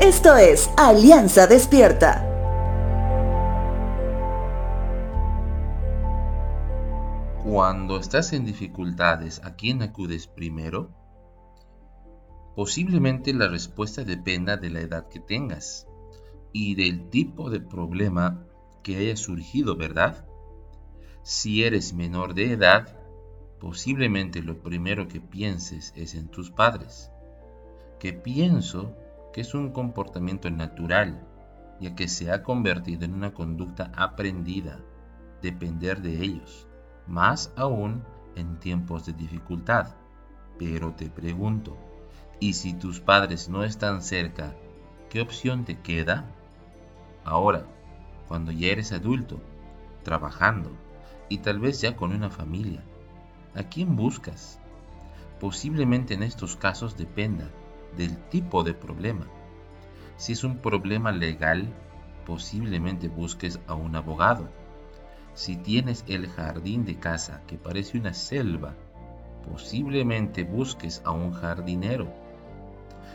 Esto es Alianza Despierta. Cuando estás en dificultades, ¿a quién acudes primero? Posiblemente la respuesta dependa de la edad que tengas y del tipo de problema que haya surgido, ¿verdad? Si eres menor de edad, posiblemente lo primero que pienses es en tus padres, que pienso que es un comportamiento natural, ya que se ha convertido en una conducta aprendida, depender de ellos, más aún en tiempos de dificultad. Pero te pregunto, ¿y si tus padres no están cerca, qué opción te queda? Ahora, cuando ya eres adulto, trabajando y tal vez ya con una familia, ¿a quién buscas? Posiblemente en estos casos dependa del tipo de problema. Si es un problema legal, posiblemente busques a un abogado. Si tienes el jardín de casa que parece una selva, posiblemente busques a un jardinero.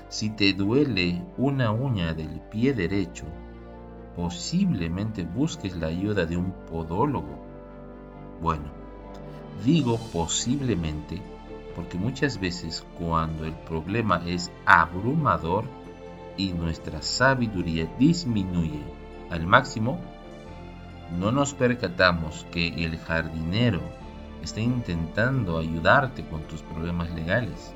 Si te duele una uña del pie derecho, posiblemente busques la ayuda de un podólogo. Bueno, digo posiblemente porque muchas veces cuando el problema es abrumador y nuestra sabiduría disminuye al máximo, no nos percatamos que el jardinero está intentando ayudarte con tus problemas legales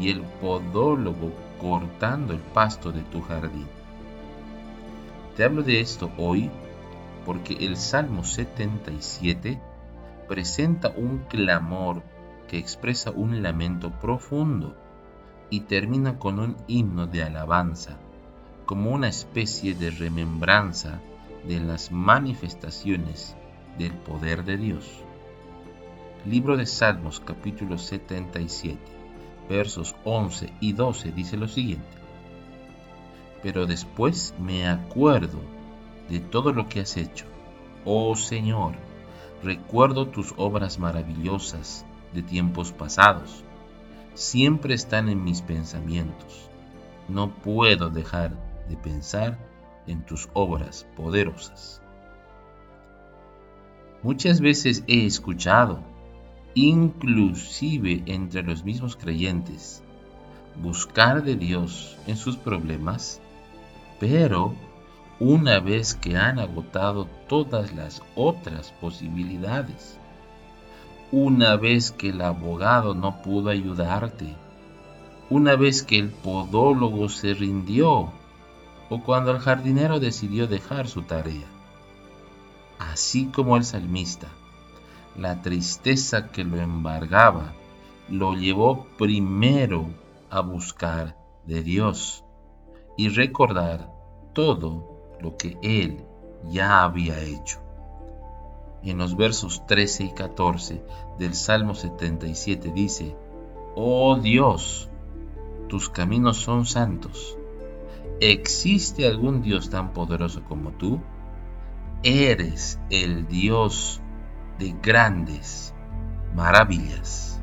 y el podólogo cortando el pasto de tu jardín. Te hablo de esto hoy porque el Salmo 77 presenta un clamor que expresa un lamento profundo y termina con un himno de alabanza, como una especie de remembranza de las manifestaciones del poder de Dios. Libro de Salmos capítulo 77, versos 11 y 12 dice lo siguiente. Pero después me acuerdo de todo lo que has hecho. Oh Señor, recuerdo tus obras maravillosas de tiempos pasados. Siempre están en mis pensamientos. No puedo dejar de pensar en tus obras poderosas. Muchas veces he escuchado, inclusive entre los mismos creyentes, buscar de Dios en sus problemas, pero una vez que han agotado todas las otras posibilidades, una vez que el abogado no pudo ayudarte, una vez que el podólogo se rindió o cuando el jardinero decidió dejar su tarea. Así como el salmista, la tristeza que lo embargaba lo llevó primero a buscar de Dios y recordar todo lo que él ya había hecho en los versos 13 y 14 del Salmo 77 dice, Oh Dios, tus caminos son santos. ¿Existe algún Dios tan poderoso como tú? Eres el Dios de grandes maravillas.